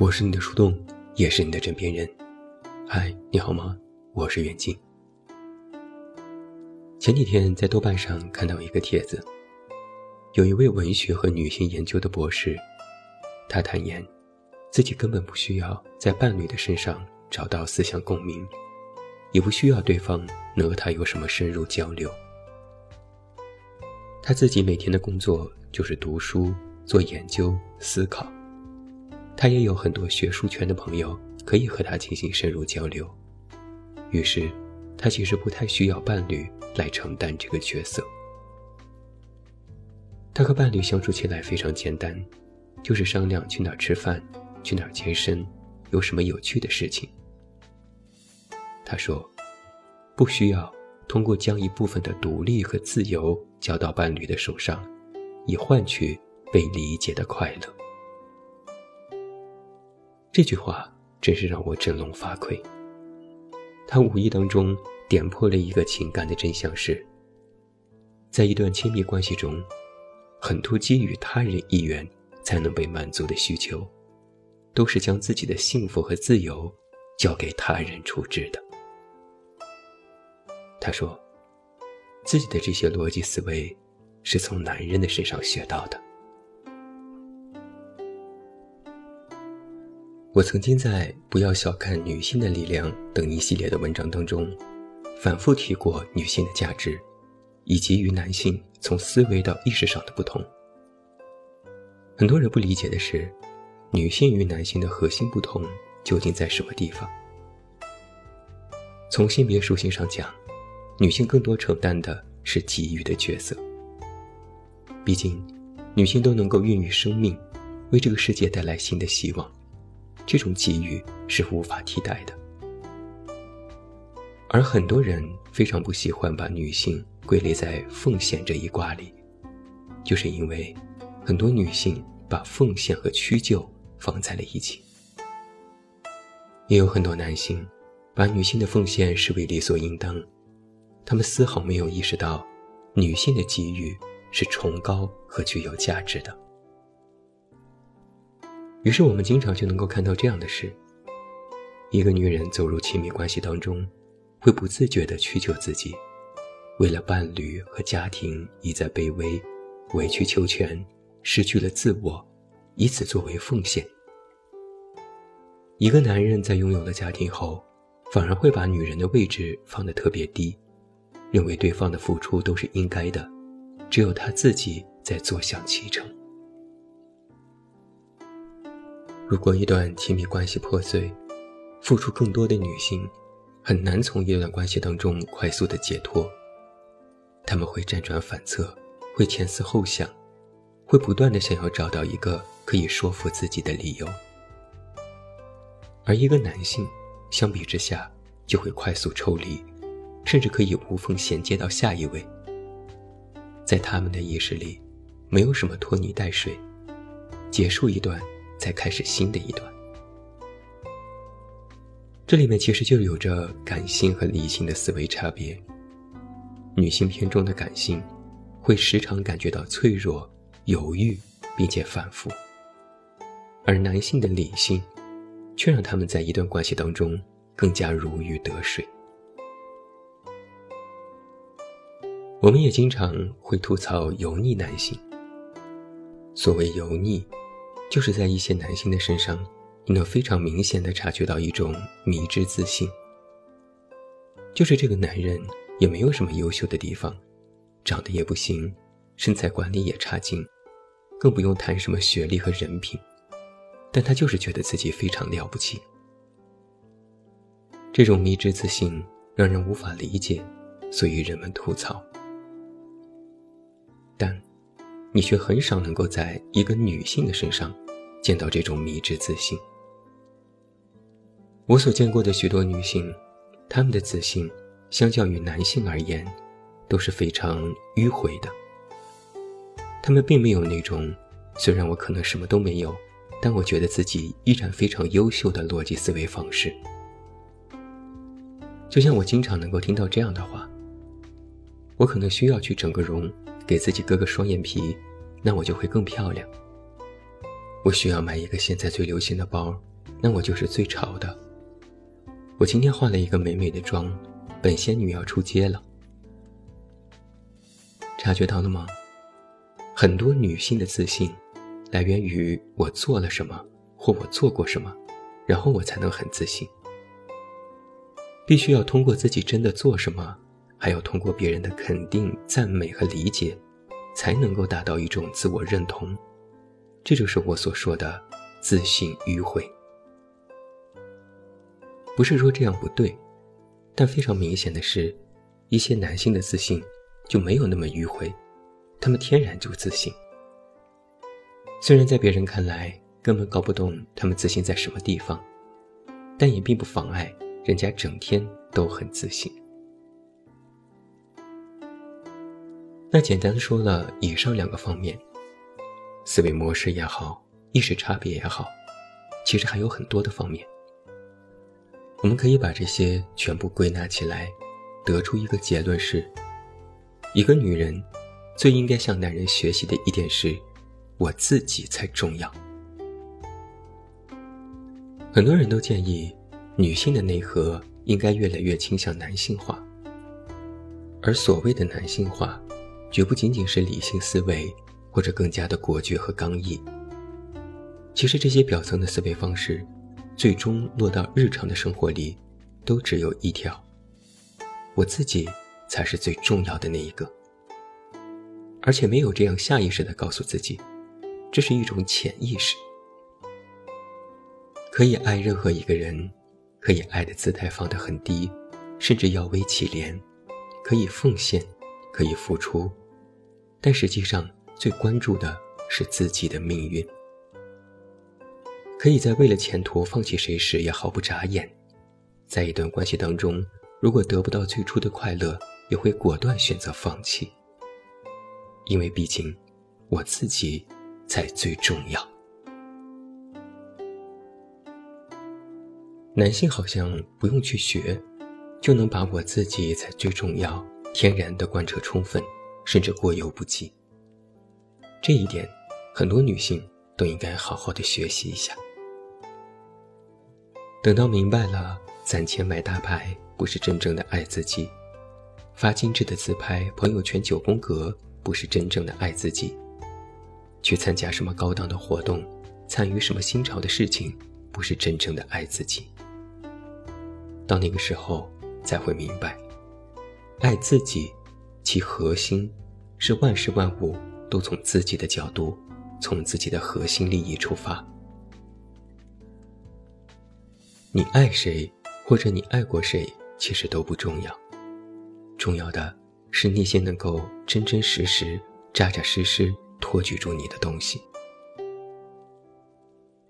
我是你的树洞，也是你的枕边人。嗨，你好吗？我是远近。前几天在豆瓣上看到一个帖子，有一位文学和女性研究的博士，他坦言，自己根本不需要在伴侣的身上找到思想共鸣，也不需要对方能和他有什么深入交流。他自己每天的工作就是读书、做研究、思考。他也有很多学术圈的朋友可以和他进行深入交流，于是，他其实不太需要伴侣来承担这个角色。他和伴侣相处起来非常简单，就是商量去哪儿吃饭，去哪儿健身，有什么有趣的事情。他说，不需要通过将一部分的独立和自由交到伴侣的手上，以换取被理解的快乐。这句话真是让我振聋发聩。他无意当中点破了一个情感的真相：是，在一段亲密关系中，很多基于他人意愿才能被满足的需求，都是将自己的幸福和自由交给他人处置的。他说，自己的这些逻辑思维是从男人的身上学到的。我曾经在《不要小看女性的力量》等一系列的文章当中，反复提过女性的价值，以及与男性从思维到意识上的不同。很多人不理解的是，女性与男性的核心不同究竟在什么地方？从性别属性上讲，女性更多承担的是给予的角色。毕竟，女性都能够孕育生命，为这个世界带来新的希望。这种给予是无法替代的，而很多人非常不喜欢把女性归类在奉献这一卦里，就是因为很多女性把奉献和屈就放在了一起。也有很多男性把女性的奉献视为理所应当，他们丝毫没有意识到女性的给予是崇高和具有价值的。于是我们经常就能够看到这样的事：一个女人走入亲密关系当中，会不自觉地屈就自己，为了伴侣和家庭一再卑微、委曲求全，失去了自我，以此作为奉献。一个男人在拥有了家庭后，反而会把女人的位置放得特别低，认为对方的付出都是应该的，只有他自己在坐享其成。如果一段亲密关系破碎，付出更多的女性很难从一段关系当中快速的解脱。他们会辗转反侧，会前思后想，会不断的想要找到一个可以说服自己的理由。而一个男性，相比之下就会快速抽离，甚至可以无缝衔接到下一位。在他们的意识里，没有什么拖泥带水，结束一段。再开始新的一段，这里面其实就有着感性和理性的思维差别。女性偏重的感性，会时常感觉到脆弱、犹豫，并且反复；而男性的理性，却让他们在一段关系当中更加如鱼得水。我们也经常会吐槽油腻男性。所谓油腻。就是在一些男性的身上，你能非常明显的察觉到一种迷之自信。就是这个男人也没有什么优秀的地方，长得也不行，身材管理也差劲，更不用谈什么学历和人品，但他就是觉得自己非常了不起。这种迷之自信让人无法理解，所以人们吐槽。但。你却很少能够在一个女性的身上见到这种迷之自信。我所见过的许多女性，她们的自信，相较于男性而言，都是非常迂回的。她们并没有那种虽然我可能什么都没有，但我觉得自己依然非常优秀的逻辑思维方式。就像我经常能够听到这样的话：我可能需要去整个容。给自己割个双眼皮，那我就会更漂亮。我需要买一个现在最流行的包，那我就是最潮的。我今天化了一个美美的妆，本仙女要出街了。察觉到了吗？很多女性的自信，来源于我做了什么，或我做过什么，然后我才能很自信。必须要通过自己真的做什么，还要通过别人的肯定、赞美和理解，才能够达到一种自我认同。这就是我所说的自信迂回。不是说这样不对，但非常明显的是，一些男性的自信就没有那么迂回，他们天然就自信。虽然在别人看来根本搞不懂他们自信在什么地方，但也并不妨碍人家整天都很自信。那简单说了以上两个方面，思维模式也好，意识差别也好，其实还有很多的方面。我们可以把这些全部归纳起来，得出一个结论是：一个女人最应该向男人学习的一点是，我自己才重要。很多人都建议，女性的内核应该越来越倾向男性化，而所谓的男性化，绝不仅仅是理性思维或者更加的果决和刚毅。其实这些表层的思维方式。最终落到日常的生活里，都只有一条：我自己才是最重要的那一个。而且没有这样下意识的告诉自己，这是一种潜意识。可以爱任何一个人，可以爱的姿态放得很低，甚至要微乞怜，可以奉献，可以付出，但实际上最关注的是自己的命运。可以在为了前途放弃谁时也毫不眨眼，在一段关系当中，如果得不到最初的快乐，也会果断选择放弃。因为毕竟，我自己才最重要。男性好像不用去学，就能把我自己才最重要天然的贯彻充分，甚至过犹不及。这一点，很多女性都应该好好的学习一下。等到明白了，攒钱买大牌不是真正的爱自己；发精致的自拍，朋友圈九宫格不是真正的爱自己；去参加什么高档的活动，参与什么新潮的事情，不是真正的爱自己。到那个时候，才会明白，爱自己，其核心是万事万物都从自己的角度，从自己的核心利益出发。你爱谁，或者你爱过谁，其实都不重要。重要的是那些能够真真实实、扎扎实实托举住你的东西。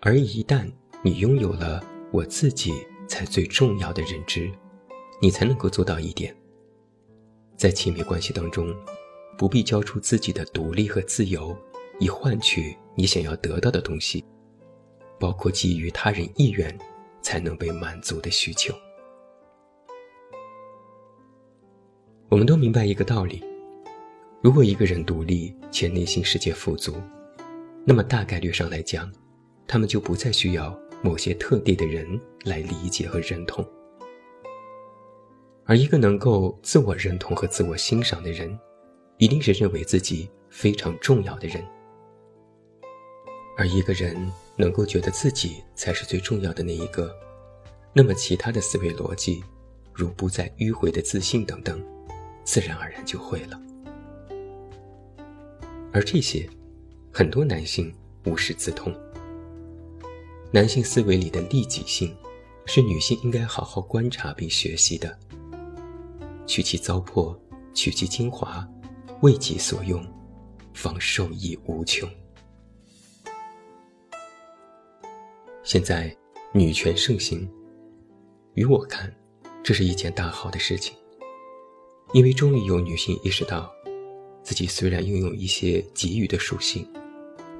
而一旦你拥有了我自己才最重要的认知，你才能够做到一点：在亲密关系当中，不必交出自己的独立和自由，以换取你想要得到的东西，包括基于他人意愿。才能被满足的需求。我们都明白一个道理：如果一个人独立且内心世界富足，那么大概率上来讲，他们就不再需要某些特定的人来理解和认同。而一个能够自我认同和自我欣赏的人，一定是认为自己非常重要的人。而一个人能够觉得自己才是最重要的那一个，那么其他的思维逻辑，如不再迂回的自信等等，自然而然就会了。而这些，很多男性无师自通。男性思维里的利己性，是女性应该好好观察并学习的。取其糟粕，取其精华，为己所用，方受益无穷。现在女权盛行，于我看，这是一件大好的事情。因为终于有女性意识到，自己虽然拥有一些给予的属性，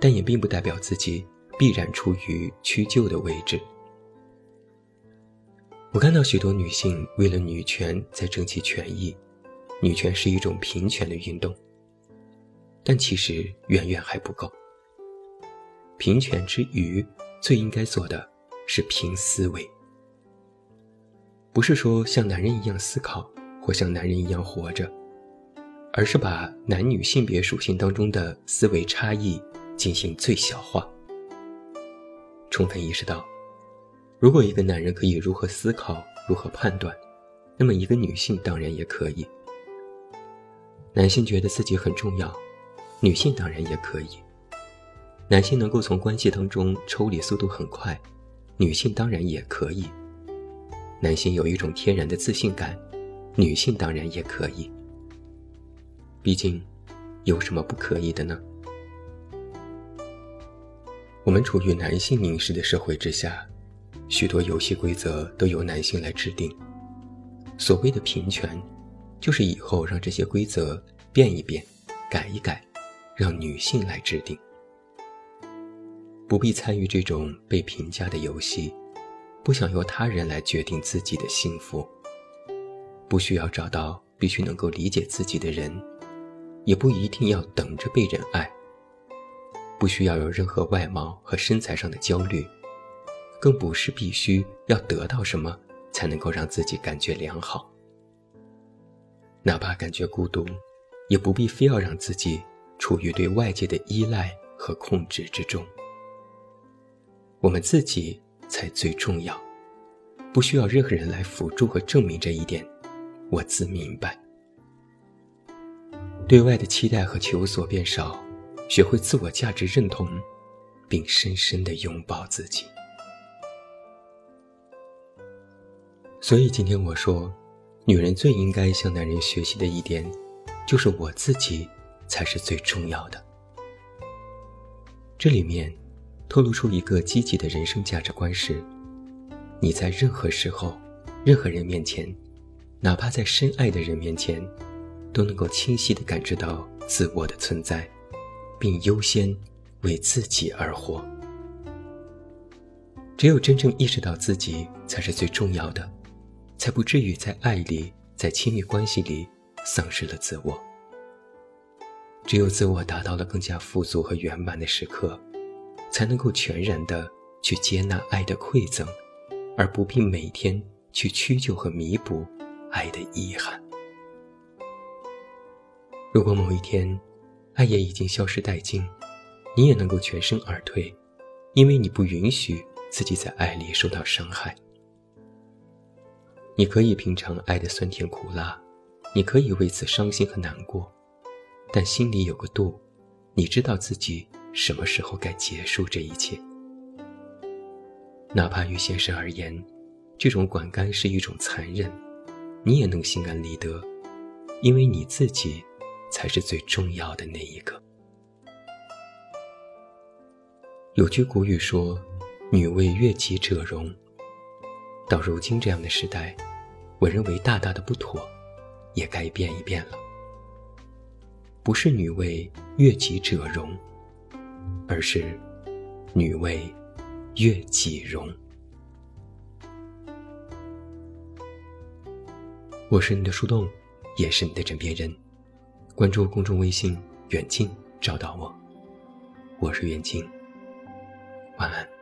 但也并不代表自己必然处于屈就的位置。我看到许多女性为了女权在争取权益，女权是一种平权的运动，但其实远远还不够。平权之余。最应该做的，是凭思维，不是说像男人一样思考或像男人一样活着，而是把男女性别属性当中的思维差异进行最小化，充分意识到，如果一个男人可以如何思考、如何判断，那么一个女性当然也可以。男性觉得自己很重要，女性当然也可以。男性能够从关系当中抽离速度很快，女性当然也可以。男性有一种天然的自信感，女性当然也可以。毕竟，有什么不可以的呢？我们处于男性凝视的社会之下，许多游戏规则都由男性来制定。所谓的平权，就是以后让这些规则变一变、改一改，让女性来制定。不必参与这种被评价的游戏，不想由他人来决定自己的幸福，不需要找到必须能够理解自己的人，也不一定要等着被人爱，不需要有任何外貌和身材上的焦虑，更不是必须要得到什么才能够让自己感觉良好。哪怕感觉孤独，也不必非要让自己处于对外界的依赖和控制之中。我们自己才最重要，不需要任何人来辅助和证明这一点，我自明白。对外的期待和求索变少，学会自我价值认同，并深深的拥抱自己。所以今天我说，女人最应该向男人学习的一点，就是我自己才是最重要的。这里面。透露出一个积极的人生价值观是：你在任何时候、任何人面前，哪怕在深爱的人面前，都能够清晰地感知到自我的存在，并优先为自己而活。只有真正意识到自己才是最重要的，才不至于在爱里、在亲密关系里丧失了自我。只有自我达到了更加富足和圆满的时刻。才能够全然的去接纳爱的馈赠，而不必每天去屈就和弥补爱的遗憾。如果某一天，爱也已经消失殆尽，你也能够全身而退，因为你不允许自己在爱里受到伤害。你可以品尝爱的酸甜苦辣，你可以为此伤心和难过，但心里有个度，你知道自己。什么时候该结束这一切？哪怕于先生而言，这种管干是一种残忍，你也能心安理得，因为你自己才是最重要的那一个。有句古语说：“女为悦己者容。”到如今这样的时代，我认为大大的不妥，也该变一变了。不是女为悦己者容。而是，女为悦己容。我是你的树洞，也是你的枕边人。关注公众微信“远近”，找到我。我是远近，晚安。